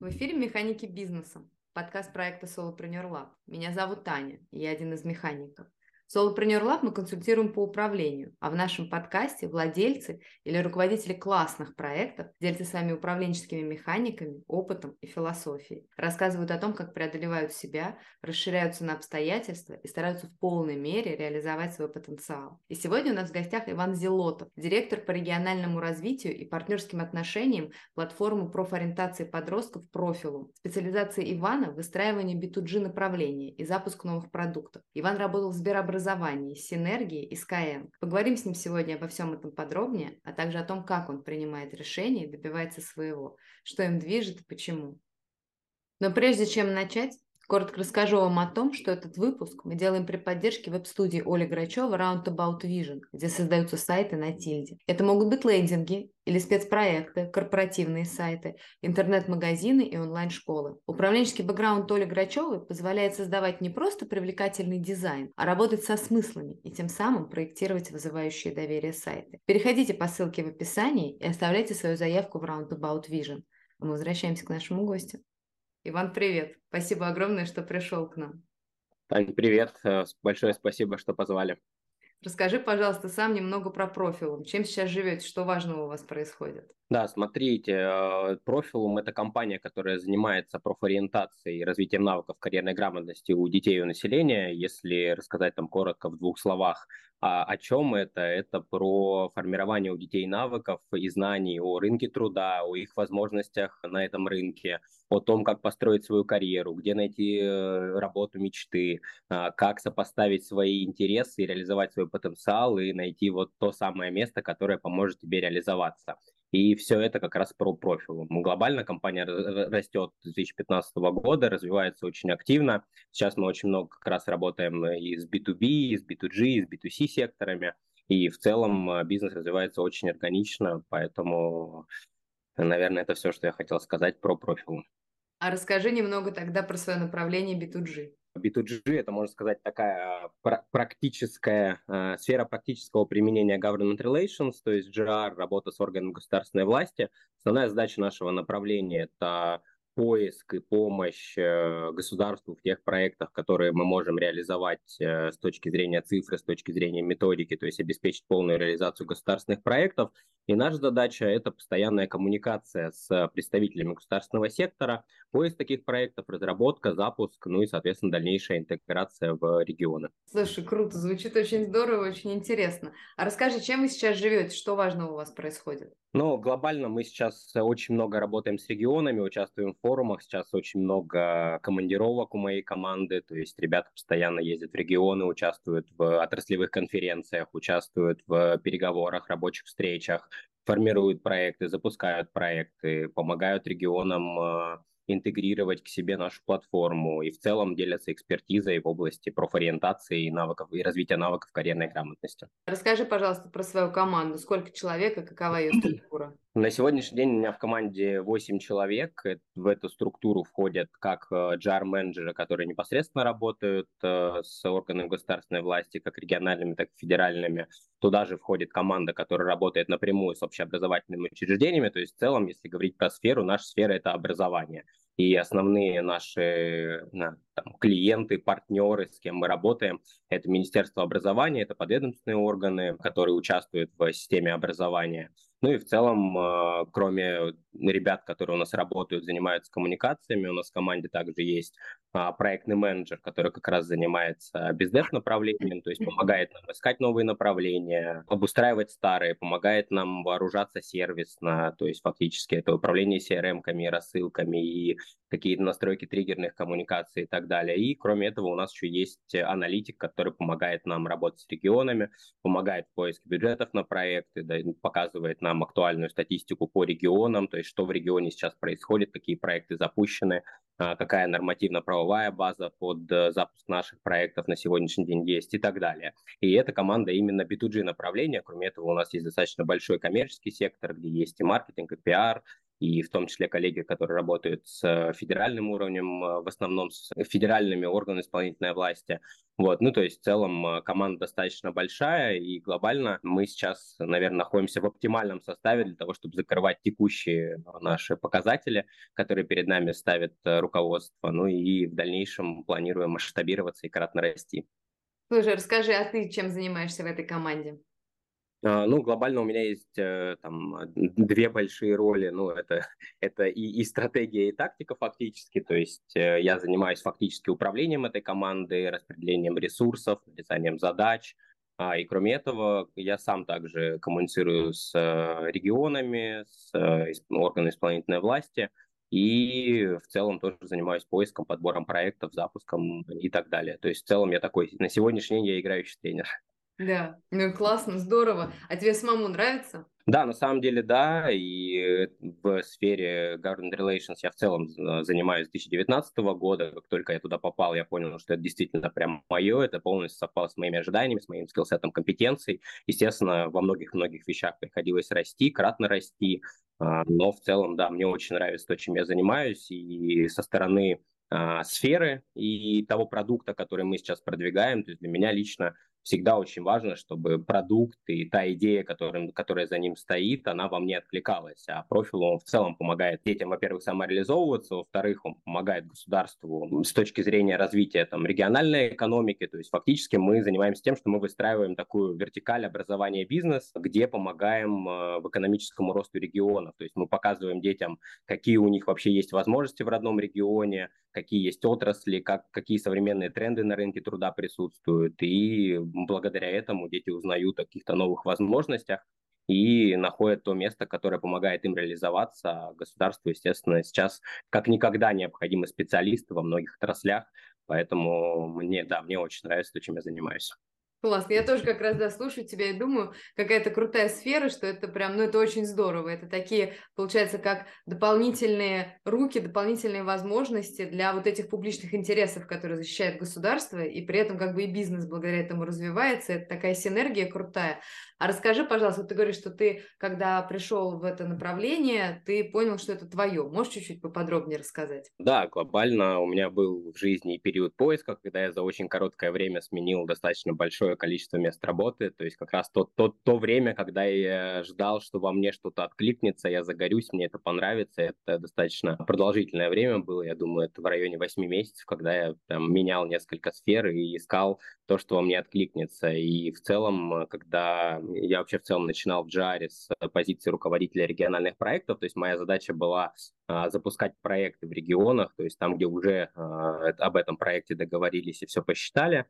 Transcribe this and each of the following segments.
В эфире «Механики бизнеса», подкаст проекта Solopreneur Lab. Меня зовут Таня, и я один из механиков. Solopreneur Lab мы консультируем по управлению, а в нашем подкасте владельцы или руководители классных проектов делятся с вами управленческими механиками, опытом и философией. Рассказывают о том, как преодолевают себя, расширяются на обстоятельства и стараются в полной мере реализовать свой потенциал. И сегодня у нас в гостях Иван Зелотов, директор по региональному развитию и партнерским отношениям платформы профориентации подростков «Профилум». Специализация Ивана – выстраивание B2G направления и запуск новых продуктов. Иван работал в Сберобразовании образовании, синергии и Skyeng. Поговорим с ним сегодня обо всем этом подробнее, а также о том, как он принимает решения и добивается своего, что им движет и почему. Но прежде чем начать, Коротко расскажу вам о том, что этот выпуск мы делаем при поддержке веб-студии Оли Грачева Roundabout Vision, где создаются сайты на тильде. Это могут быть лендинги или спецпроекты, корпоративные сайты, интернет-магазины и онлайн-школы. Управленческий бэкграунд Оли Грачевой позволяет создавать не просто привлекательный дизайн, а работать со смыслами и тем самым проектировать вызывающие доверие сайты. Переходите по ссылке в описании и оставляйте свою заявку в Roundabout Vision. А мы возвращаемся к нашему гостю. Иван, привет. Спасибо огромное, что пришел к нам. Тань, привет. Э, большое спасибо, что позвали. Расскажи, пожалуйста, сам немного про профилум. Чем сейчас живете, что важного у вас происходит? Да, смотрите, э, Профилум – это компания, которая занимается профориентацией и развитием навыков карьерной грамотности у детей и у населения. Если рассказать там коротко в двух словах, а о чем это? Это про формирование у детей навыков и знаний о рынке труда, о их возможностях на этом рынке, о том, как построить свою карьеру, где найти э, работу мечты, а, как сопоставить свои интересы и реализовать свой потенциал и найти вот то самое место, которое поможет тебе реализоваться. И все это как раз про профиль. Глобально компания растет с 2015 года, развивается очень активно. Сейчас мы очень много как раз работаем и с B2B, и с B2G, и с B2C секторами. И в целом э, бизнес развивается очень органично, поэтому, наверное, это все, что я хотел сказать про профиль. А расскажи немного тогда про свое направление B2G. B2G это, можно сказать, такая практическая э, сфера практического применения government relations, то есть GR, работа с органами государственной власти. Основная задача нашего направления – это поиск и помощь э, государству в тех проектах, которые мы можем реализовать э, с точки зрения цифры, с точки зрения методики, то есть обеспечить полную реализацию государственных проектов. И наша задача – это постоянная коммуникация с представителями государственного сектора, поиск таких проектов, разработка, запуск, ну и, соответственно, дальнейшая интеграция в регионы. Слушай, круто, звучит очень здорово, очень интересно. А расскажи, чем вы сейчас живете, что важного у вас происходит? Ну, глобально мы сейчас очень много работаем с регионами, участвуем в форумах, сейчас очень много командировок у моей команды, то есть ребята постоянно ездят в регионы, участвуют в отраслевых конференциях, участвуют в переговорах, рабочих встречах, формируют проекты, запускают проекты, помогают регионам э, интегрировать к себе нашу платформу и в целом делятся экспертизой в области профориентации и навыков и развития навыков карьерной грамотности. Расскажи, пожалуйста, про свою команду. Сколько человек и какова ее структура? На сегодняшний день у меня в команде 8 человек. В эту структуру входят как э, которые непосредственно работают э, с органами государственной власти, как региональными, так и федеральными. Туда же входит команда, которая работает напрямую с общеобразовательными учреждениями. То есть в целом, если говорить про сферу, наша сфера – это образование и основные наши там, клиенты, партнеры, с кем мы работаем, это Министерство образования, это подведомственные органы, которые участвуют в системе образования. Ну и в целом, э, кроме ребят, которые у нас работают, занимаются коммуникациями, у нас в команде также есть а, проектный менеджер, который как раз занимается бездев направлением, то есть помогает нам искать новые направления, обустраивать старые, помогает нам вооружаться сервисно, то есть фактически это управление CRM-ками, рассылками и какие-то настройки триггерных коммуникаций и так далее. И кроме этого у нас еще есть аналитик, который помогает нам работать с регионами, помогает в поиске бюджетов на проекты, да, показывает нам актуальную статистику по регионам, то есть что в регионе сейчас происходит, какие проекты запущены, а, какая нормативно-правовая база под э, запуск наших проектов на сегодняшний день есть и так далее. И эта команда именно B2G направления. Кроме этого, у нас есть достаточно большой коммерческий сектор, где есть и маркетинг, и пиар, и в том числе коллеги, которые работают с федеральным уровнем, в основном с федеральными органами исполнительной власти. Вот, ну, то есть в целом команда достаточно большая, и глобально мы сейчас, наверное, находимся в оптимальном составе для того, чтобы закрывать текущие наши показатели, которые перед нами ставит руководство, ну и в дальнейшем планируем масштабироваться и кратно расти. Слушай, расскажи, а ты чем занимаешься в этой команде? А, ну, глобально у меня есть э, там две большие роли. Ну, это, это и, и стратегия, и тактика фактически. То есть э, я занимаюсь фактически управлением этой команды, распределением ресурсов, написанием задач. А, и кроме этого, я сам также коммуницирую с э, регионами, с органами исполнительной власти – и в целом тоже занимаюсь поиском, подбором проектов, запуском и так далее. То есть в целом я такой, на сегодняшний день я играющий тренер. Да, ну классно, здорово. А тебе самому нравится? Да, на самом деле да, и в сфере government relations я в целом занимаюсь с 2019 года. Как только я туда попал, я понял, что это действительно прям мое, это полностью совпало с моими ожиданиями, с моим скиллсетом компетенций. Естественно, во многих-многих вещах приходилось расти, кратно расти, а, но в целом, да, мне очень нравится то, чем я занимаюсь, и со стороны а, сферы и того продукта, который мы сейчас продвигаем, то есть для меня лично всегда очень важно, чтобы продукт и та идея, которая, которая за ним стоит, она во мне откликалась. А профиль, он в целом помогает детям, во-первых, самореализовываться, во-вторых, он помогает государству с точки зрения развития там, региональной экономики. То есть фактически мы занимаемся тем, что мы выстраиваем такую вертикаль образования бизнес, где помогаем э, в экономическому росту регионов. То есть мы показываем детям, какие у них вообще есть возможности в родном регионе, какие есть отрасли, как, какие современные тренды на рынке труда присутствуют. И благодаря этому дети узнают о каких-то новых возможностях и находят то место, которое помогает им реализоваться. Государству, естественно, сейчас как никогда необходимы специалисты во многих отраслях, поэтому мне, да, мне очень нравится то, чем я занимаюсь. Классно. Я тоже как раз да, тебя и думаю, какая-то крутая сфера, что это прям, ну это очень здорово. Это такие, получается, как дополнительные руки, дополнительные возможности для вот этих публичных интересов, которые защищает государство, и при этом как бы и бизнес благодаря этому развивается. Это такая синергия крутая. А расскажи, пожалуйста, ты говоришь, что ты, когда пришел в это направление, ты понял, что это твое. Можешь чуть-чуть поподробнее рассказать? Да, глобально у меня был в жизни период поиска, когда я за очень короткое время сменил достаточно большое количество мест работы. То есть как раз то, то, то время, когда я ждал, что во мне что-то откликнется, я загорюсь, мне это понравится. Это достаточно продолжительное время было. Я думаю, это в районе 8 месяцев, когда я там, менял несколько сфер и искал то, что во мне откликнется. И в целом, когда я вообще в целом начинал в Джаре с позиции руководителя региональных проектов, то есть моя задача была а, запускать проекты в регионах, то есть там, где уже а, об этом проекте договорились и все посчитали,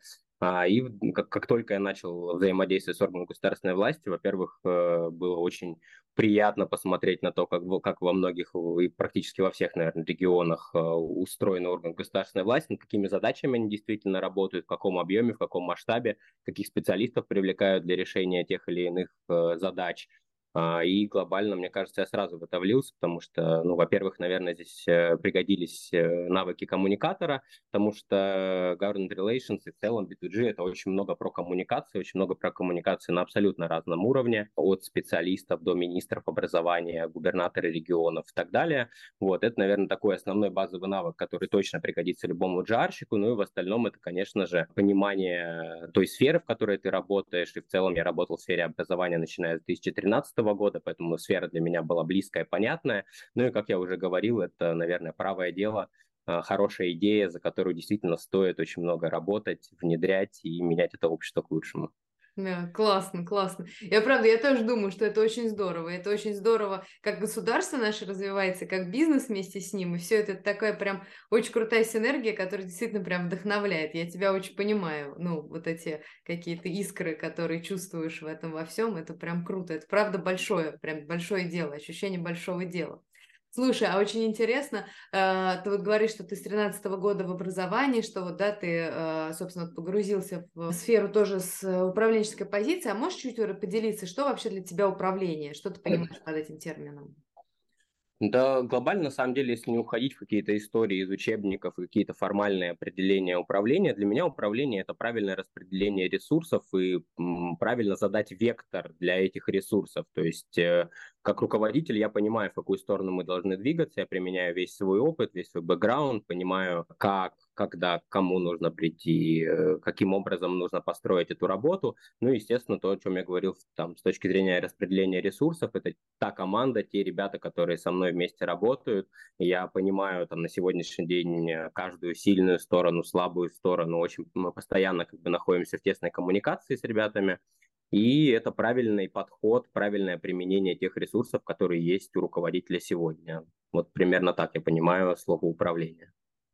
и как, как только я начал взаимодействовать с органом государственной власти, во-первых, э, было очень приятно посмотреть на то, как, как во многих и практически во всех, наверное, регионах э, устроен орган государственной власти, над какими задачами они действительно работают, в каком объеме, в каком масштабе, каких специалистов привлекают для решения тех или иных э, задач. А, и глобально, мне кажется, я сразу в это влился, потому что, ну, во-первых, наверное, здесь э, пригодились э, навыки коммуникатора, потому что government relations и в целом B2G это очень много про коммуникации, очень много про коммуникации на абсолютно разном уровне, от специалистов до министров образования, губернаторы регионов и так далее. Вот, это, наверное, такой основной базовый навык, который точно пригодится любому джарщику, ну и в остальном это, конечно же, понимание той сферы, в которой ты работаешь, и в целом я работал в сфере образования, начиная с 2013 года, поэтому сфера для меня была близкая, понятная. Ну и, как я уже говорил, это, наверное, правое дело, а, хорошая идея, за которую действительно стоит очень много работать, внедрять и менять это общество к лучшему. Да, классно, классно. Я правда, я тоже думаю, что это очень здорово. Это очень здорово, как государство наше развивается, как бизнес вместе с ним. И все это такая прям очень крутая синергия, которая действительно прям вдохновляет. Я тебя очень понимаю. Ну, вот эти какие-то искры, которые чувствуешь в этом во всем, это прям круто. Это правда большое, прям большое дело, ощущение большого дела. Слушай, а очень интересно, э, ты вот говоришь, что ты с 13 года в образовании, что вот, да, ты, э, собственно, погрузился в сферу тоже с управленческой позиции, а можешь чуть-чуть поделиться, что вообще для тебя управление, что ты понимаешь под этим термином? Да, глобально, на самом деле, если не уходить в какие-то истории из учебников и какие-то формальные определения управления, для меня управление – это правильное распределение ресурсов и правильно задать вектор для этих ресурсов. То есть, э, как руководитель, я понимаю, в какую сторону мы должны двигаться, я применяю весь свой опыт, весь свой бэкграунд, понимаю, как когда, кому нужно прийти, э, каким образом нужно построить эту работу. Ну, естественно, то, о чем я говорил там, с точки зрения распределения ресурсов, это та команда, те ребята, которые со мной вместе работают. Я понимаю там, на сегодняшний день каждую сильную сторону, слабую сторону. Очень мы постоянно как бы, находимся в тесной коммуникации с ребятами. И это правильный подход, правильное применение тех ресурсов, которые есть у руководителя сегодня. Вот примерно так я понимаю слово управление.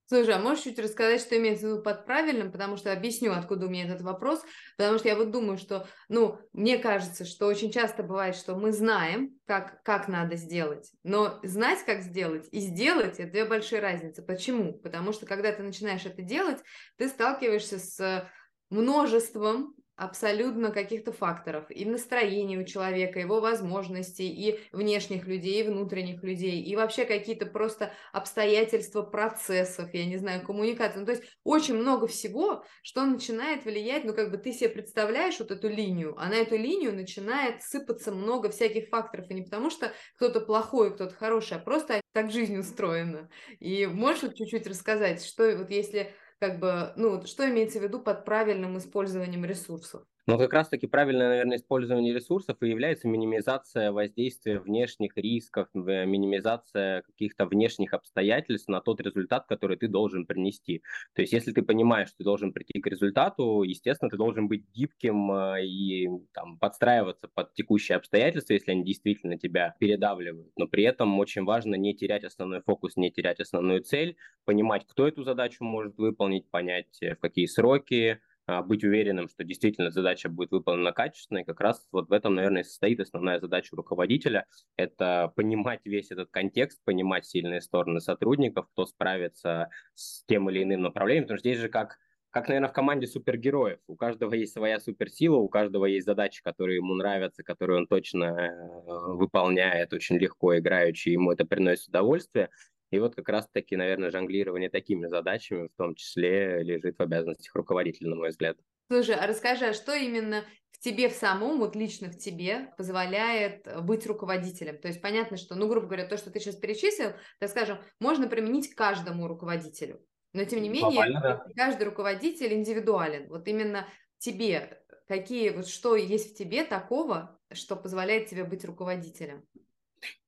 Слушай, а можешь чуть рассказать, что имеется в виду под правильным, потому что объясню, откуда у меня этот вопрос, потому что я вот думаю, что, ну, мне кажется, что очень часто бывает, что мы знаем, как, как надо сделать, но знать, как сделать, и сделать – это две большие разницы. Почему? Потому что, когда ты начинаешь это делать, ты сталкиваешься с множеством абсолютно каких-то факторов. И настроение у человека, его возможностей, и внешних людей, и внутренних людей, и вообще какие-то просто обстоятельства процессов, я не знаю, коммуникации. Ну, то есть очень много всего, что начинает влиять, ну, как бы ты себе представляешь вот эту линию, а на эту линию начинает сыпаться много всяких факторов. И не потому, что кто-то плохой, кто-то хороший, а просто так жизнь устроена. И можешь вот чуть-чуть рассказать, что вот если как бы, ну, что имеется в виду под правильным использованием ресурсов? Но как раз-таки правильное, наверное, использование ресурсов и является минимизация воздействия внешних рисков, минимизация каких-то внешних обстоятельств на тот результат, который ты должен принести. То есть если ты понимаешь, что ты должен прийти к результату, естественно, ты должен быть гибким э, и там, подстраиваться под текущие обстоятельства, если они действительно тебя передавливают. Но при этом очень важно не терять основной фокус, не терять основную цель, понимать, кто эту задачу может выполнить, понять, э, в какие сроки, быть уверенным, что действительно задача будет выполнена качественно. И как раз вот в этом, наверное, состоит основная задача руководителя. Это понимать весь этот контекст, понимать сильные стороны сотрудников, кто справится с тем или иным направлением. Потому что здесь же как как, наверное, в команде супергероев. У каждого есть своя суперсила, у каждого есть задачи, которые ему нравятся, которые он точно э, выполняет очень легко, играючи, ему это приносит удовольствие. И вот как раз-таки, наверное, жонглирование такими задачами в том числе лежит в обязанностях руководителя, на мой взгляд. Слушай, а расскажи, а что именно в тебе в самом, вот лично в тебе, позволяет быть руководителем? То есть понятно, что, ну, грубо говоря, то, что ты сейчас перечислил, так скажем, можно применить к каждому руководителю. Но, тем не менее, Глобально, да. каждый руководитель индивидуален. Вот именно тебе, какие, вот что есть в тебе такого, что позволяет тебе быть руководителем?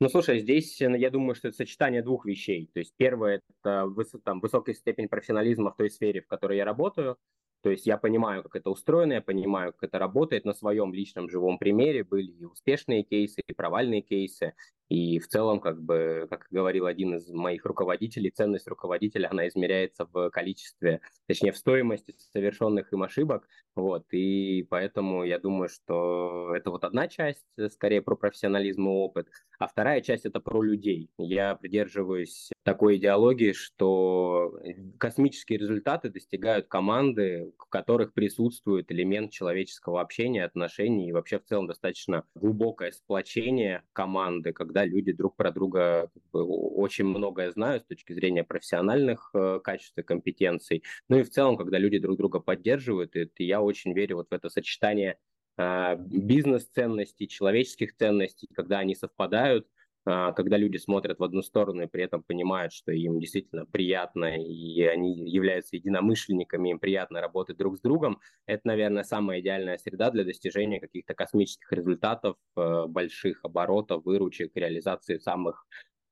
Ну, слушай, здесь э, я думаю, что это сочетание двух вещей. То есть первое – это выс там, высокая степень профессионализма в той сфере, в которой я работаю. То есть я понимаю, как это устроено, я понимаю, как это работает на своем личном живом примере. Были и успешные кейсы, и провальные кейсы. И в целом, как бы, как говорил один из моих руководителей, ценность руководителя, она измеряется в количестве, точнее, в стоимости совершенных им ошибок. Вот, и поэтому я думаю, что это вот одна часть, скорее про профессионализм и опыт, а вторая часть это про людей. Я придерживаюсь такой идеологии, что космические результаты достигают команды, в которых присутствует элемент человеческого общения, отношений и вообще в целом достаточно глубокое сплочение команды, когда люди друг про друга очень многое знают с точки зрения профессиональных э, качеств и компетенций. Ну и в целом, когда люди друг друга поддерживают, и, я очень верю вот в это сочетание э, бизнес-ценностей, человеческих ценностей, когда они совпадают, а, когда люди смотрят в одну сторону и при этом понимают, что им действительно приятно, и они являются единомышленниками, им приятно работать друг с другом, это, наверное, самая идеальная среда для достижения каких-то космических результатов, э, больших оборотов, выручек, реализации самых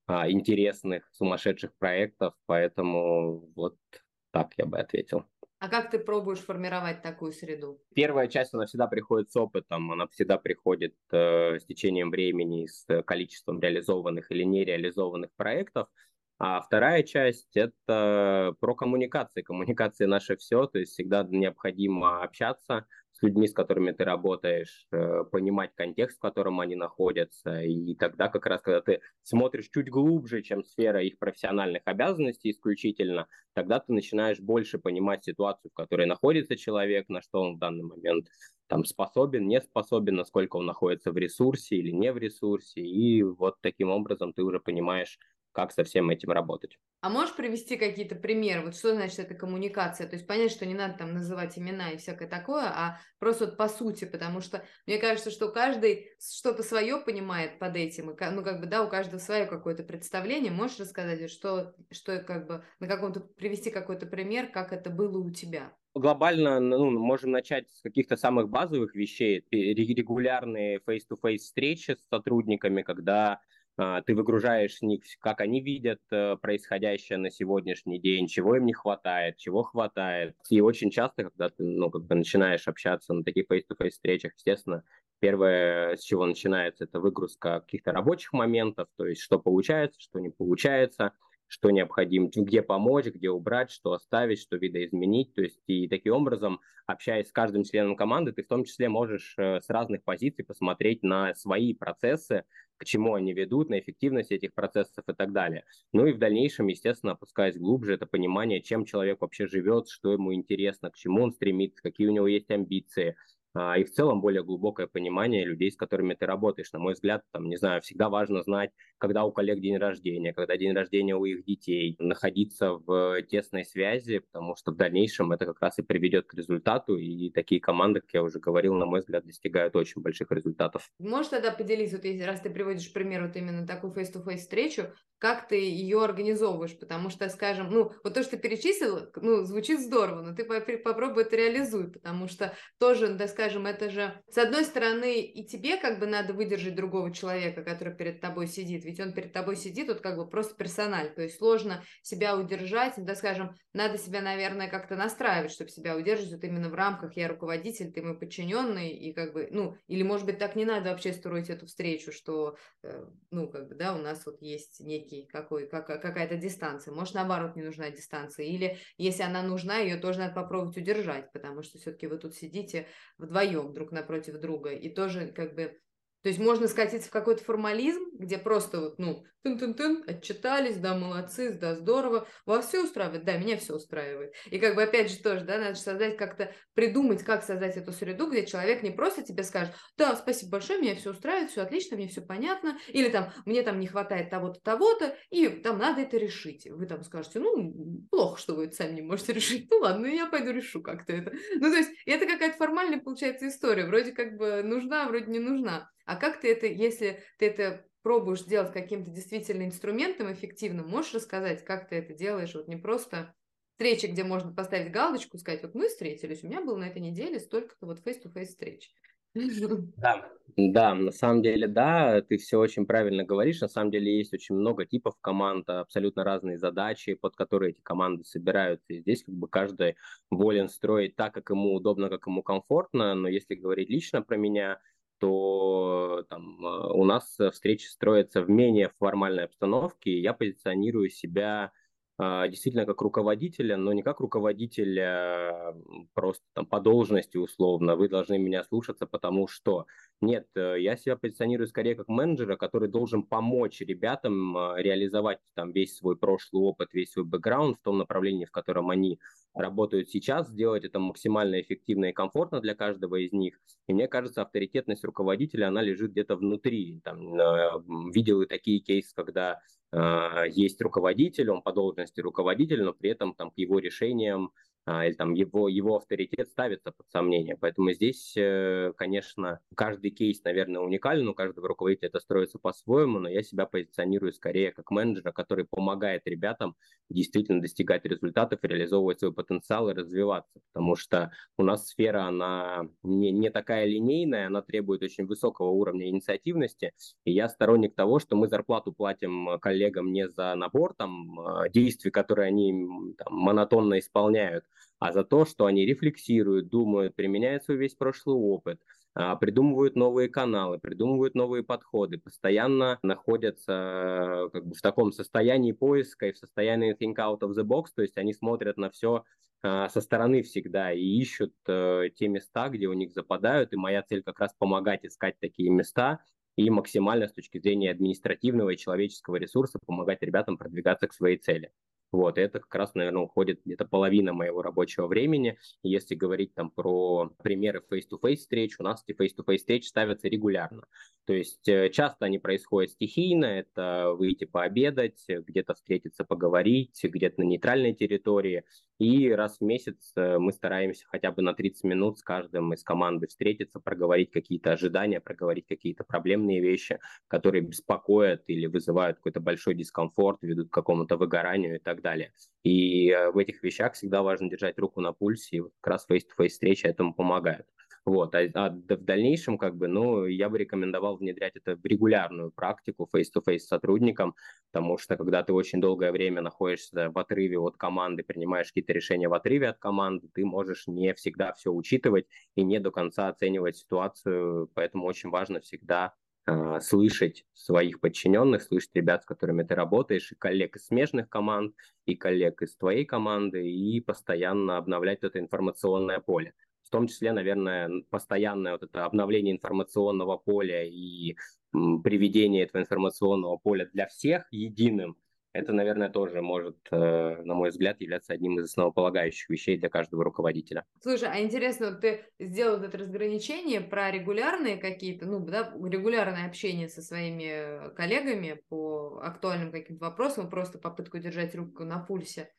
а, интересных, сумасшедших проектов. Поэтому вот так я бы ответил. А как ты пробуешь формировать такую среду? Первая часть, она всегда приходит с опытом, она всегда приходит э, с течением времени, с количеством реализованных или нереализованных проектов. А вторая часть – это про коммуникации. Коммуникация – наше все, то есть всегда необходимо общаться с людьми, с которыми ты работаешь, э, понимать контекст, в котором они находятся. И тогда как раз, когда ты смотришь чуть глубже, чем сфера их профессиональных обязанностей исключительно, тогда ты начинаешь больше понимать ситуацию, в которой находится человек, на что он в данный момент там способен, не способен, насколько он находится в ресурсе или не в ресурсе. И вот таким образом ты уже понимаешь, как со всем этим работать. А можешь привести какие-то примеры? Вот что значит эта коммуникация? То есть понять, что не надо там называть имена и всякое такое, а просто вот по сути, потому что мне кажется, что каждый что-то свое понимает под этим, и, ну как бы да, у каждого свое какое-то представление. Можешь рассказать, что, что как бы на каком-то привести какой-то пример, как это было у тебя? глобально ну, можем начать с каких-то самых базовых вещей. Регулярные face-to-face встречи с сотрудниками, когда ты выгружаешь них, как они видят э, происходящее на сегодняшний день, чего им не хватает, чего хватает. И очень часто, когда ты ну, как бы начинаешь общаться на таких face-to-face встречах, естественно, первое, с чего начинается, это выгрузка каких-то рабочих моментов, то есть что получается, что не получается, что необходимо, где помочь, где убрать, что оставить, что видоизменить. То есть и таким образом, общаясь с каждым членом команды, ты в том числе можешь э, с разных позиций посмотреть на свои процессы, к чему они ведут, на эффективность этих процессов и так далее. Ну и в дальнейшем, естественно, опускаясь глубже, это понимание, чем человек вообще живет, что ему интересно, к чему он стремится, какие у него есть амбиции, и в целом более глубокое понимание людей, с которыми ты работаешь. На мой взгляд, там, не знаю, всегда важно знать, когда у коллег день рождения, когда день рождения у их детей, находиться в тесной связи, потому что в дальнейшем это как раз и приведет к результату, и такие команды, как я уже говорил, на мой взгляд, достигают очень больших результатов. Можешь тогда поделиться, вот если раз ты приводишь пример вот именно такую face-to-face встречу, как ты ее организовываешь, потому что, скажем, ну, вот то, что ты перечислил, ну, звучит здорово, но ты попробуй это реализуй, потому что тоже, да, скажем, это же, с одной стороны, и тебе как бы надо выдержать другого человека, который перед тобой сидит, ведь он перед тобой сидит, вот как бы просто персональ, то есть сложно себя удержать, да, скажем, надо себя, наверное, как-то настраивать, чтобы себя удерживать вот именно в рамках «я руководитель, ты мой подчиненный», и как бы, ну, или, может быть, так не надо вообще строить эту встречу, что, э, ну, как бы, да, у нас вот есть некий какой, как, какая-то дистанция. Может, наоборот, не нужна дистанция. Или если она нужна, ее тоже надо попробовать удержать, потому что все-таки вы тут сидите вдвоем друг напротив друга. И тоже как бы то есть можно скатиться в какой-то формализм, где просто вот, ну, тын-тын-тын, отчитались, да, молодцы, да, здорово, вас все устраивает? Да, меня все устраивает. И как бы опять же тоже, да, надо создать как-то, придумать, как создать эту среду, где человек не просто тебе скажет, да, спасибо большое, меня все устраивает, все отлично, мне все понятно, или там, мне там не хватает того-то, того-то, и там надо это решить. Вы там скажете, ну, плохо, что вы это сами не можете решить, ну ладно, я пойду решу как-то это. Ну, то есть это какая-то формальная, получается, история, вроде как бы нужна, вроде не нужна. А как ты это, если ты это пробуешь делать каким-то действительно инструментом эффективным, можешь рассказать, как ты это делаешь? Вот не просто встречи, где можно поставить галочку, сказать, вот мы встретились, у меня было на этой неделе столько-то вот face-to-face встреч. Да, да, на самом деле, да, ты все очень правильно говоришь. На самом деле есть очень много типов команд, абсолютно разные задачи, под которые эти команды собираются. И здесь как бы каждый волен строить так, как ему удобно, как ему комфортно. Но если говорить лично про меня, то там, а, у нас встречи строятся в менее формальной обстановке, и я позиционирую себя действительно как руководителя, но не как руководителя просто там по должности условно, вы должны меня слушаться, потому что нет, э, я себя позиционирую скорее как менеджера, который должен помочь ребятам а, реализовать там весь свой прошлый опыт, весь свой бэкграунд в том направлении, в котором они работают сейчас, сделать это максимально эффективно и комфортно для каждого из них. И мне кажется, авторитетность руководителя, она лежит где-то внутри. Там, видел и такие кейсы, когда э, есть руководитель, он по должности руководитель, но при этом там, к его решениям или там его, его авторитет ставится под сомнение. Поэтому здесь, э, конечно, каждый кейс, наверное, уникален, у каждого руководителя это строится по-своему, но я себя позиционирую скорее как менеджера, который помогает ребятам действительно достигать результатов, реализовывать свой потенциал и развиваться, потому что у нас сфера, она не, не такая линейная, она требует очень высокого уровня инициативности, и я сторонник того, что мы зарплату платим коллегам не за набор там, а, действий, которые они там, монотонно исполняют, а за то, что они рефлексируют, думают, применяют свой весь прошлый опыт, а, придумывают новые каналы, придумывают новые подходы, постоянно находятся как бы в таком состоянии поиска и в состоянии think out of the box, то есть они смотрят на все а, со стороны всегда и ищут э, те места, где у них западают, и моя цель как раз помогать искать такие места и максимально с точки зрения административного и человеческого ресурса помогать ребятам продвигаться к своей цели. Вот, это как раз, наверное, уходит где-то половина моего рабочего времени. Если говорить там про примеры face-to-face встреч, у нас эти face-to-face встречи ставятся регулярно. То есть э, часто они происходят стихийно, это выйти пообедать, где-то встретиться, поговорить, где-то на нейтральной территории. И раз в месяц э, мы стараемся хотя бы на 30 минут с каждым из команды встретиться, проговорить какие-то ожидания, проговорить какие-то проблемные вещи, которые беспокоят или вызывают какой-то большой дискомфорт, ведут к какому-то выгоранию и так далее. И э, в этих вещах всегда важно держать руку на пульсе, и как раз face-to-face встречи этому помогают. Вот, а, а в дальнейшем, как бы, ну, я бы рекомендовал внедрять это в регулярную практику face-to-face с сотрудником, потому что когда ты очень долгое время находишься в отрыве от команды, принимаешь какие-то решения в отрыве от команды, ты можешь не всегда все учитывать и не до конца оценивать ситуацию, поэтому очень важно всегда э, слышать своих подчиненных, слышать ребят, с которыми ты работаешь, и коллег из смежных команд, и коллег из твоей команды, и постоянно обновлять это информационное поле в том числе, наверное, постоянное вот это обновление информационного поля и приведение этого информационного поля для всех единым, это, наверное, тоже может, э, на мой взгляд, являться одним из основополагающих вещей для каждого руководителя. Слушай, а интересно, вот ты сделал это разграничение про регулярные какие-то, ну, да, регулярное общение со своими коллегами по актуальным каким-то вопросам, просто попытку держать руку на пульсе,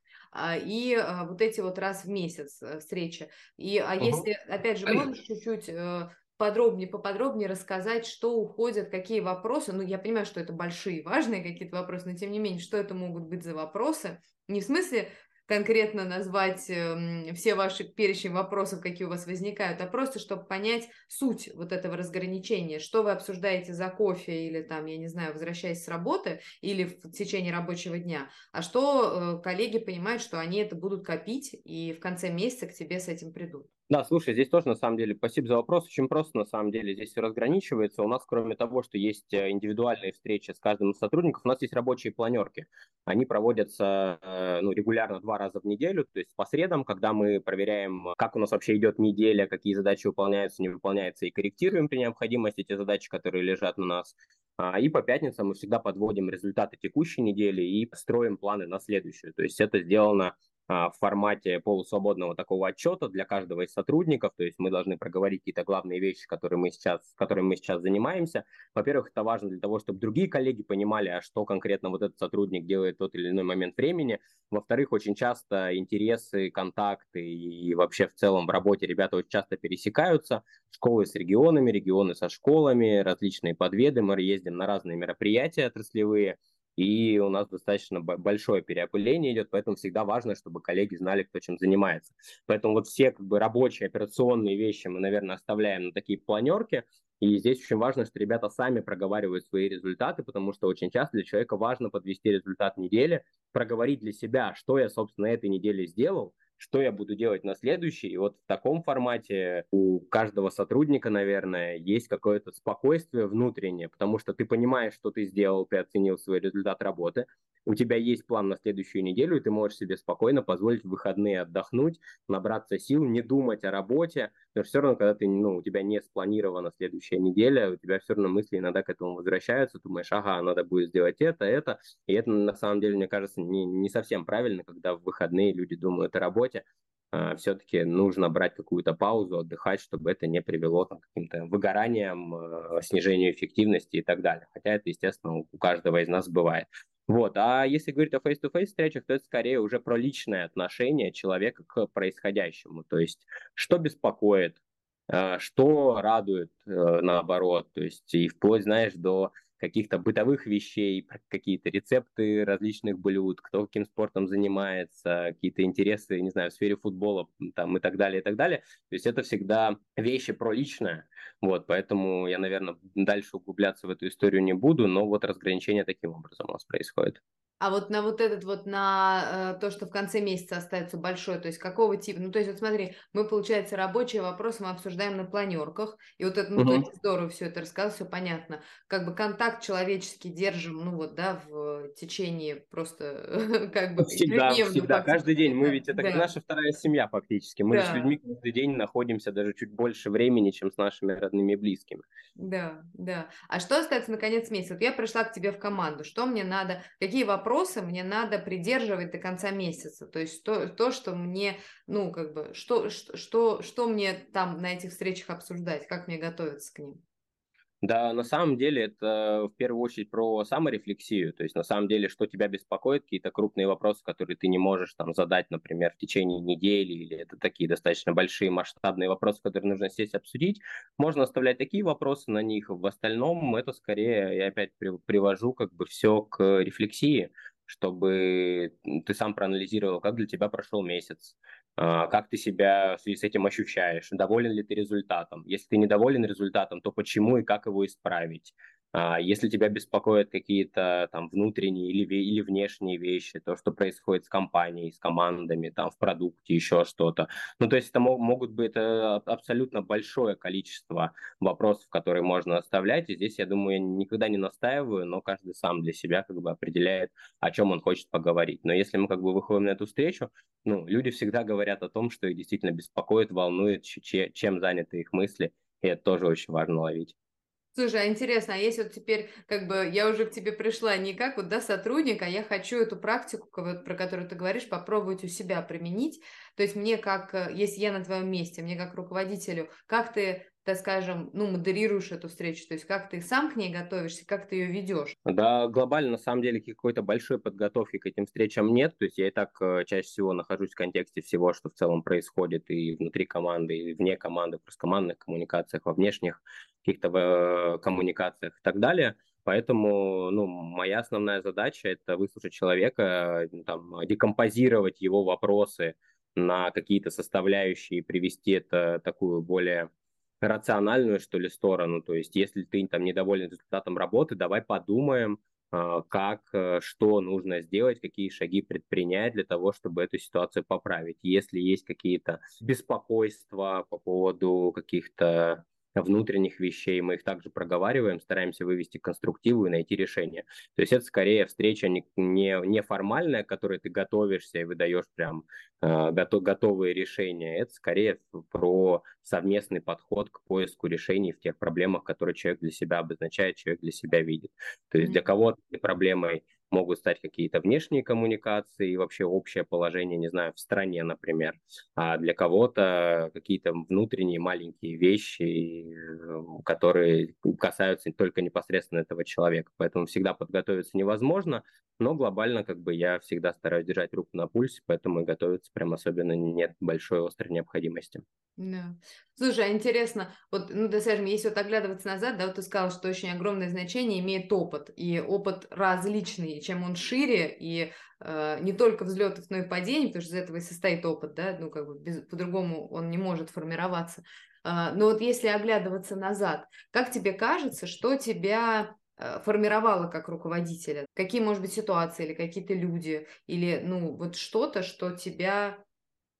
и а, вот эти вот раз в месяц э, встречи. И, а угу. если, опять же, можешь чуть-чуть э, подробнее, поподробнее рассказать, что уходят, какие вопросы. Ну, я понимаю, что это большие, важные какие-то вопросы, но тем не менее, что это могут быть за вопросы? Не в смысле конкретно назвать э, все ваши перечень вопросов, какие у вас возникают, а просто, чтобы понять суть вот этого разграничения, что вы обсуждаете за кофе или там, я не знаю, возвращаясь с работы или в течение рабочего дня, а что э, коллеги понимают, что они это будут копить и в конце месяца к тебе с этим придут. Да, слушай, здесь тоже на самом деле, спасибо за вопрос, очень просто на самом деле здесь все разграничивается. У нас, кроме того, что есть э, индивидуальные встречи с каждым из сотрудников, у нас есть рабочие планерки. Они проводятся э, ну, регулярно два раза в неделю, то есть по средам, когда мы проверяем, как у нас вообще идет неделя, какие задачи выполняются, не выполняются, и корректируем при необходимости те задачи, которые лежат на нас. А, и по пятницам мы всегда подводим результаты текущей недели и строим планы на следующую. То есть это сделано в формате полусвободного такого отчета для каждого из сотрудников, то есть мы должны проговорить какие-то главные вещи, которые мы сейчас, которыми мы сейчас занимаемся. Во-первых, это важно для того, чтобы другие коллеги понимали, а что конкретно вот этот сотрудник делает в тот или иной момент времени. Во-вторых, очень часто интересы, контакты и вообще в целом в работе ребята очень часто пересекаются. Школы с регионами, регионы со школами, различные подведы. Мы ездим на разные мероприятия отраслевые, и у нас достаточно большое переопыление идет, поэтому всегда важно, чтобы коллеги знали, кто чем занимается. Поэтому вот все как бы рабочие операционные вещи мы, наверное, оставляем на такие планерки, и здесь очень важно, что ребята сами проговаривают свои результаты, потому что очень часто для человека важно подвести результат недели, проговорить для себя, что я, собственно, этой неделе сделал, что я буду делать на следующий. И вот в таком формате у каждого сотрудника, наверное, есть какое-то спокойствие внутреннее, потому что ты понимаешь, что ты сделал, ты оценил свой результат работы, у тебя есть план на следующую неделю, и ты можешь себе спокойно позволить в выходные отдохнуть, набраться сил, не думать о работе, но все равно, когда ты, ну, у тебя не спланирована следующая неделя, у тебя все равно мысли иногда к этому возвращаются, думаешь, ага, надо будет сделать это, это, и это на самом деле, мне кажется, не, не совсем правильно, когда в выходные люди думают о работе, а, все-таки нужно брать какую-то паузу, отдыхать, чтобы это не привело там, к каким-то выгораниям, а, снижению эффективности и так далее. Хотя это, естественно, у каждого из нас бывает. Вот. А если говорить о face-to-face встречах, то это скорее уже про личное отношение человека к происходящему. То есть, что беспокоит, а, что радует, э, наоборот. То есть, и вплоть, знаешь, до каких-то бытовых вещей, какие-то рецепты различных блюд, кто каким спортом занимается, какие-то интересы, не знаю, в сфере футбола там, и так далее, и так далее. То есть это всегда вещи про личное. Вот, поэтому я, наверное, дальше углубляться в эту историю не буду, но вот разграничение таким образом у нас происходит. А вот на вот этот вот, на э, то, что в конце месяца остается большой, то есть какого типа, ну, то есть вот смотри, мы, получается, рабочие вопросы мы обсуждаем на планерках, и вот это, ну, угу. то здорово все это рассказал, все понятно. Как бы контакт человеческий держим, ну, вот, да, в течение просто как бы... Всегда, всегда, каждый день. Мы ведь, это да. наша вторая семья фактически. Мы да. с людьми каждый день находимся даже чуть больше времени, чем с нашими родными и близкими. Да, да. А что остается на конец месяца? Вот я пришла к тебе в команду, что мне надо, какие вопросы вопросы мне надо придерживать до конца месяца. То есть то, то что мне, ну, как бы, что, что, что мне там на этих встречах обсуждать, как мне готовиться к ним. Да, на самом деле это в первую очередь про саморефлексию, то есть на самом деле, что тебя беспокоит, какие-то крупные вопросы, которые ты не можешь там задать, например, в течение недели, или это такие достаточно большие масштабные вопросы, которые нужно сесть обсудить, можно оставлять такие вопросы на них, в остальном это скорее, я опять привожу как бы все к рефлексии, чтобы ты сам проанализировал, как для тебя прошел месяц, как ты себя в связи с этим ощущаешь, доволен ли ты результатом. Если ты недоволен результатом, то почему и как его исправить. А, если тебя беспокоят какие-то там внутренние или, или внешние вещи, то, что происходит с компанией, с командами, там в продукте, еще что-то. Ну, то есть это могут быть это абсолютно большое количество вопросов, которые можно оставлять. И здесь, я думаю, я никогда не настаиваю, но каждый сам для себя как бы определяет, о чем он хочет поговорить. Но если мы как бы выходим на эту встречу, ну, люди всегда говорят о том, что их действительно беспокоит, волнует, чем заняты их мысли, и это тоже очень важно ловить. Слушай, а интересно, а если вот теперь, как бы, я уже к тебе пришла не как вот, да, сотрудник, а я хочу эту практику, про которую ты говоришь, попробовать у себя применить, то есть мне как, э, если я на твоем месте, мне как руководителю, как ты так скажем, ну, модерируешь эту встречу, то есть как ты сам к ней готовишься, как ты ее ведешь? Да, глобально, на самом деле, какой-то большой подготовки к этим встречам нет, то есть я и так э, чаще всего нахожусь в контексте всего, что в целом происходит и внутри команды, и вне команды, в кросскомандных коммуникациях, во внешних каких-то э, коммуникациях и так далее. Поэтому ну, моя основная задача – это выслушать человека, э, там, декомпозировать его вопросы на какие-то составляющие привести это такую более рациональную, что ли, сторону. То есть, если ты там недоволен результатом работы, давай подумаем, а, как, э, что нужно сделать, какие шаги предпринять для того, чтобы эту ситуацию поправить. Если есть какие-то беспокойства по поводу каких-то внутренних вещей, мы их также проговариваем, стараемся вывести конструктиву и найти решение. То есть это скорее встреча не, не, не формальная, к которой ты готовишься и выдаешь прям э, готов, готовые решения, это скорее про совместный подход к поиску решений в тех проблемах, которые человек для себя обозначает, человек для себя видит. То есть для кого-то проблемой могут стать какие-то внешние коммуникации и вообще общее положение, не знаю, в стране, например. А для кого-то какие-то внутренние маленькие вещи, которые касаются только непосредственно этого человека. Поэтому всегда подготовиться невозможно, но глобально как бы я всегда стараюсь держать руку на пульсе, поэтому и готовиться прям особенно нет большой острой необходимости. Да. Слушай, а интересно, вот, ну, да, скажем, если вот оглядываться назад, да, вот ты сказал, что очень огромное значение имеет опыт, и опыт различный, чем он шире, и э, не только взлетов, но и падений, потому что из этого и состоит опыт, да, ну, как бы без, по-другому он не может формироваться. Э, но вот если оглядываться назад, как тебе кажется, что тебя э, формировало как руководителя? Какие, может быть, ситуации или какие-то люди, или, ну, вот что-то, что тебя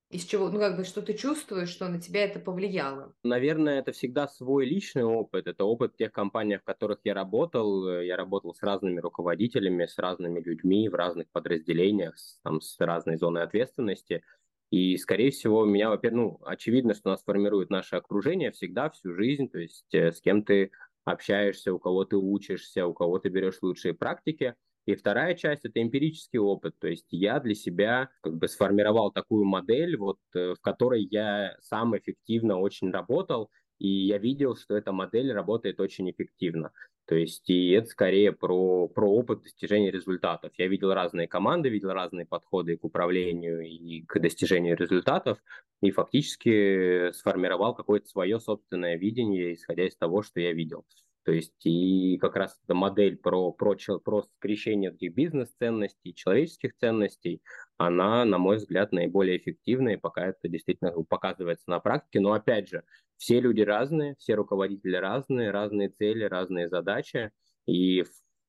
из чего, ну, как бы, что ты чувствуешь, что на тебя это повлияло? Наверное, это всегда свой личный опыт. Это опыт тех компаний, в которых я работал. Я работал с разными руководителями, с разными людьми в разных подразделениях, там, с разной зоной ответственности. И, скорее всего, меня, во-первых, ну, очевидно, что нас формирует наше окружение всегда, всю жизнь, то есть э, с кем ты общаешься, у кого ты учишься, у кого ты берешь лучшие практики – и вторая часть – это эмпирический опыт. То есть я для себя как бы сформировал такую модель, вот, э, в которой я сам эффективно очень работал, и я видел, что эта модель работает очень эффективно. То есть и это скорее про, про опыт достижения результатов. Я видел разные команды, видел разные подходы к управлению и к достижению результатов, и фактически сформировал какое-то свое собственное видение, исходя из того, что я видел. То есть и как раз эта модель про, про, про скрещение этих бизнес-ценностей, человеческих ценностей, она, на мой взгляд, наиболее эффективная, и пока это действительно показывается на практике. Но опять же, все люди разные, все руководители разные, разные цели, разные задачи, и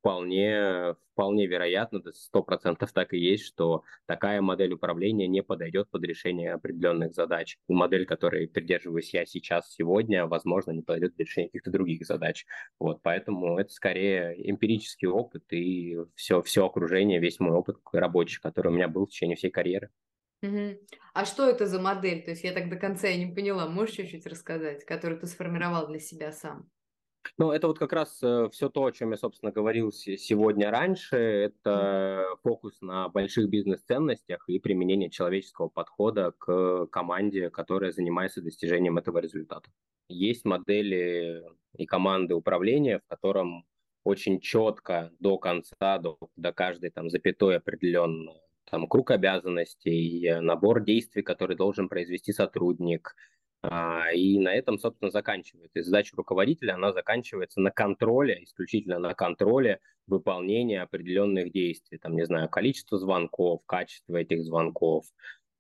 вполне, вполне вероятно, сто процентов так и есть, что такая модель управления не подойдет под решение определенных задач. Модель, которой придерживаюсь я сейчас, сегодня, возможно, не подойдет для решения каких-то других задач. Вот, поэтому это скорее эмпирический опыт и все, все окружение, весь мой опыт рабочий, который у меня был в течение всей карьеры. Угу. А что это за модель? То есть я так до конца и не поняла. Можешь чуть-чуть рассказать, которую ты сформировал для себя сам? Ну, это вот как раз э, все то, о чем я, собственно, говорил сегодня раньше. Это фокус на больших бизнес-ценностях и применение человеческого подхода к команде, которая занимается достижением этого результата. Есть модели и команды управления, в котором очень четко до конца, до, до каждой там запятой определенно там круг обязанностей, э, набор действий, который должен произвести сотрудник. А, и на этом, собственно, заканчивается. И задача руководителя, она заканчивается на контроле, исключительно на контроле выполнения определенных действий. Там, не знаю, количество звонков, качество этих звонков,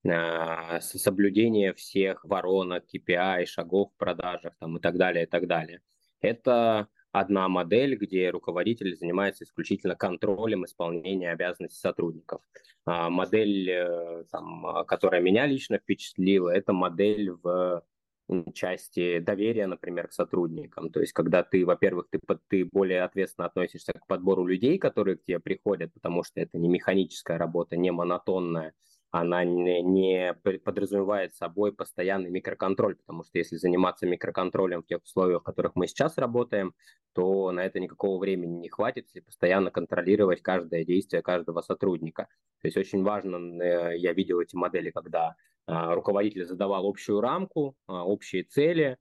а, соблюдение всех воронок, KPI, шагов в продажах там, и так далее, и так далее. Это одна модель, где руководитель занимается исключительно контролем исполнения обязанностей сотрудников. А, модель, э, там, которая меня лично впечатлила, это модель в части доверия, например, к сотрудникам. То есть, когда ты, во-первых, ты, ты более ответственно относишься к подбору людей, которые к тебе приходят, потому что это не механическая работа, не монотонная, она не, не подразумевает собой постоянный микроконтроль, потому что если заниматься микроконтролем в тех условиях, в которых мы сейчас работаем, то на это никакого времени не хватит, если постоянно контролировать каждое действие каждого сотрудника. То есть очень важно, э, я видел эти модели, когда а, руководитель задавал общую рамку, а, общие цели,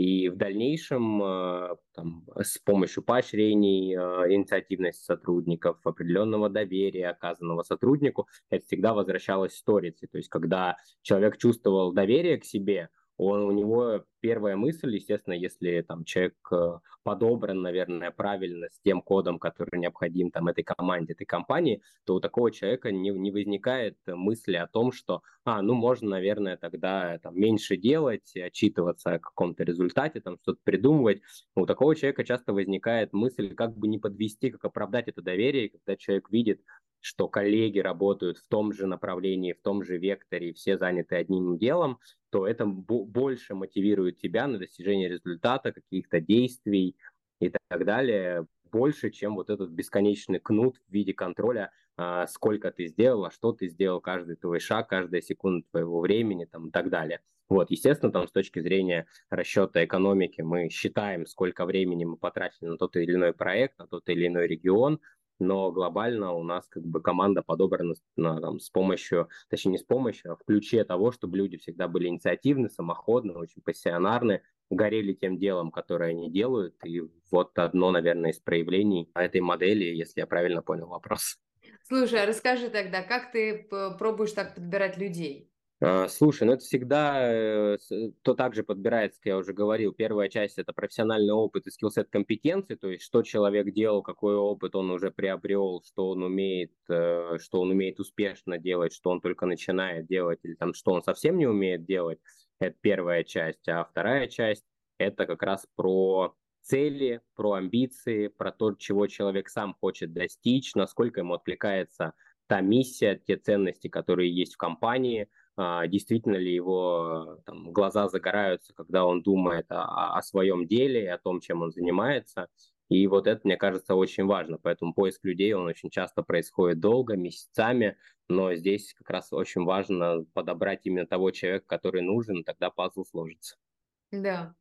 и в дальнейшем э, там, с помощью поощрений, э, инициативности сотрудников, определенного доверия, оказанного сотруднику, это всегда возвращалось сторице. То есть, когда человек чувствовал доверие к себе, он, у него первая мысль, естественно, если там человек э, подобран, наверное, правильно с тем кодом, который необходим там этой команде, этой компании, то у такого человека не, не возникает мысли о том, что, а, ну, можно, наверное, тогда там меньше делать, отчитываться о каком-то результате, там что-то придумывать. У такого человека часто возникает мысль, как бы не подвести, как оправдать это доверие, когда человек видит, что коллеги работают в том же направлении, в том же векторе, все заняты одним делом, то это больше мотивирует тебя на достижение результата, каких-то действий и так далее, больше, чем вот этот бесконечный кнут в виде контроля, а, сколько ты сделал, а что ты сделал, каждый твой шаг, каждая секунда твоего времени там, и так далее. Вот, естественно, там с точки зрения расчета экономики мы считаем, сколько времени мы потратили на тот или иной проект, на тот или иной регион, но глобально у нас как бы команда подобрана на, там, с помощью, точнее не с помощью, а в ключе того, чтобы люди всегда были инициативны, самоходны, очень пассионарны, горели тем делом, которое они делают. И вот одно, наверное, из проявлений этой модели, если я правильно понял вопрос. Слушай, а расскажи тогда, как ты пробуешь так подбирать людей? А, слушай, ну это всегда э, то также подбирается, как я уже говорил. Первая часть это профессиональный опыт и скиллсет компетенции, то есть что человек делал, какой опыт он уже приобрел, что он умеет, э, что он умеет успешно делать, что он только начинает делать, или там что он совсем не умеет делать. Это первая часть. А вторая часть это как раз про цели, про амбиции, про то, чего человек сам хочет достичь, насколько ему откликается та миссия, те ценности, которые есть в компании – действительно ли его там, глаза загораются, когда он думает о, о своем деле, о том, чем он занимается. И вот это, мне кажется, очень важно. Поэтому поиск людей, он очень часто происходит долго, месяцами, но здесь как раз очень важно подобрать именно того человека, который нужен, тогда пазл сложится. Да,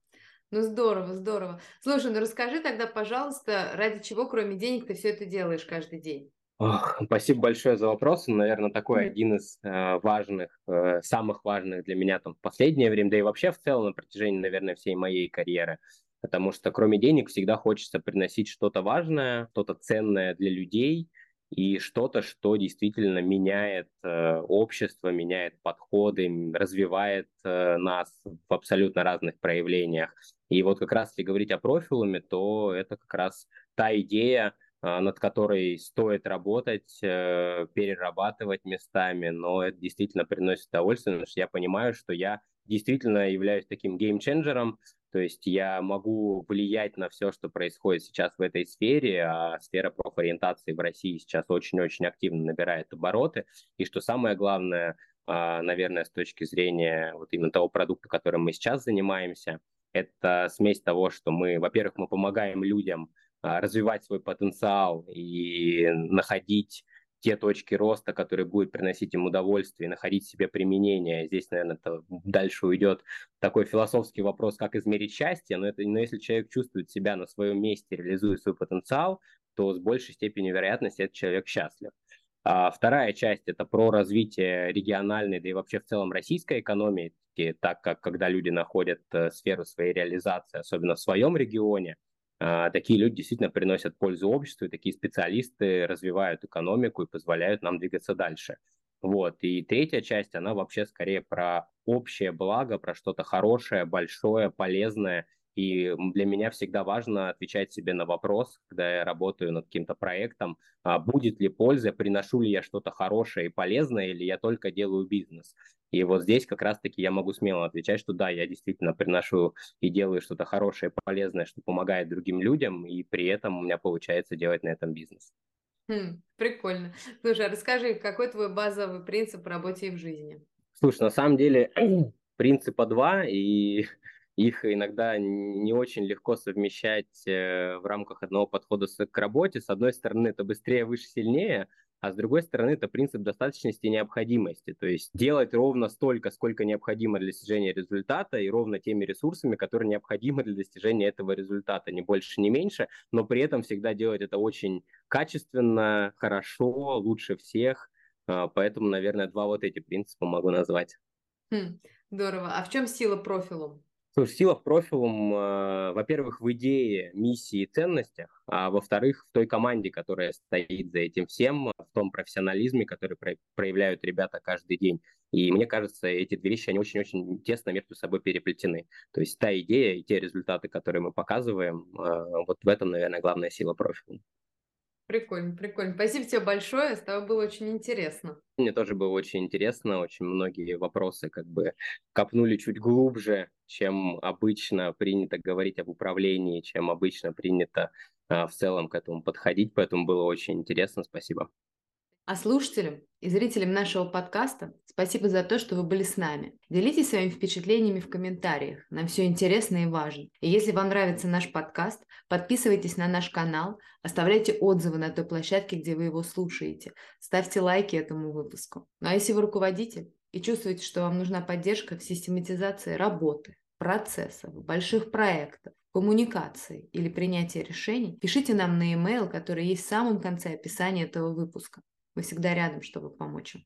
ну здорово, здорово. Слушай, ну расскажи тогда, пожалуйста, ради чего, кроме денег, ты все это делаешь каждый день? Ох, спасибо большое за вопрос. Наверное, такой один из э, важных, э, самых важных для меня там в последнее время, да и вообще в целом на протяжении, наверное, всей моей карьеры. Потому что кроме денег всегда хочется приносить что-то важное, что-то ценное для людей и что-то, что действительно меняет э, общество, меняет подходы, развивает э, нас в абсолютно разных проявлениях. И вот как раз если говорить о профилуме, то это как раз та идея, над которой стоит работать, э, перерабатывать местами, но это действительно приносит удовольствие, потому что я понимаю, что я действительно являюсь таким геймченджером, то есть я могу влиять на все, что происходит сейчас в этой сфере, а сфера профориентации в России сейчас очень-очень активно набирает обороты. И что самое главное, а, наверное, с точки зрения вот именно того продукта, которым мы сейчас занимаемся, это смесь того, что мы, во-первых, мы помогаем людям а, развивать свой потенциал и находить те точки роста, которые будут приносить им удовольствие, находить себе применение. Здесь, наверное, это дальше уйдет такой философский вопрос, как измерить счастье, но, это, но если человек чувствует себя на своем месте, реализует свой потенциал, то с большей степенью вероятности этот человек счастлив. А вторая часть – это про развитие региональной, да и вообще в целом российской экономики, так как когда люди находят э, сферу своей реализации, особенно в своем регионе – а, такие люди действительно приносят пользу обществу, и такие специалисты развивают экономику и позволяют нам двигаться дальше. Вот. И третья часть, она вообще скорее про общее благо, про что-то хорошее, большое, полезное – и для меня всегда важно отвечать себе на вопрос, когда я работаю над каким-то проектом, а будет ли польза, приношу ли я что-то хорошее и полезное, или я только делаю бизнес. И вот здесь как раз-таки я могу смело отвечать, что да, я действительно приношу и делаю что-то хорошее, полезное, что помогает другим людям, и при этом у меня получается делать на этом бизнес. Хм, прикольно. Слушай, а расскажи, какой твой базовый принцип в работе и в жизни? Слушай, на самом деле принципа два, и их иногда не очень легко совмещать э, в рамках одного подхода к работе. С одной стороны, это быстрее, выше, сильнее, а с другой стороны, это принцип достаточности и необходимости. То есть делать ровно столько, сколько необходимо для достижения результата, и ровно теми ресурсами, которые необходимы для достижения этого результата, ни больше, ни меньше, но при этом всегда делать это очень качественно, хорошо, лучше всех. А, поэтому, наверное, два вот эти принципа могу назвать. Хм, здорово. А в чем сила профилу? Слушай, сила в профилум, э, во-первых, в идее, миссии и ценностях, а во-вторых, в той команде, которая стоит за этим всем, в том профессионализме, который про- проявляют ребята каждый день. И мне кажется, эти две вещи, они очень-очень тесно между собой переплетены. То есть та идея и те результаты, которые мы показываем, э, вот в этом, наверное, главная сила профиля. Прикольно, прикольно. Спасибо тебе большое, с тобой было очень интересно. Мне тоже было очень интересно, очень многие вопросы как бы копнули чуть глубже, чем обычно принято говорить об управлении, чем обычно принято а, в целом к этому подходить, поэтому было очень интересно, спасибо. А слушателям и зрителям нашего подкаста спасибо за то, что вы были с нами. Делитесь своими впечатлениями в комментариях. Нам все интересно и важно. И если вам нравится наш подкаст, подписывайтесь на наш канал, оставляйте отзывы на той площадке, где вы его слушаете. Ставьте лайки этому выпуску. Ну а если вы руководитель и чувствуете, что вам нужна поддержка в систематизации работы, процессов, больших проектов, коммуникации или принятия решений, пишите нам на e-mail, который есть в самом конце описания этого выпуска. Мы всегда рядом, чтобы помочь им.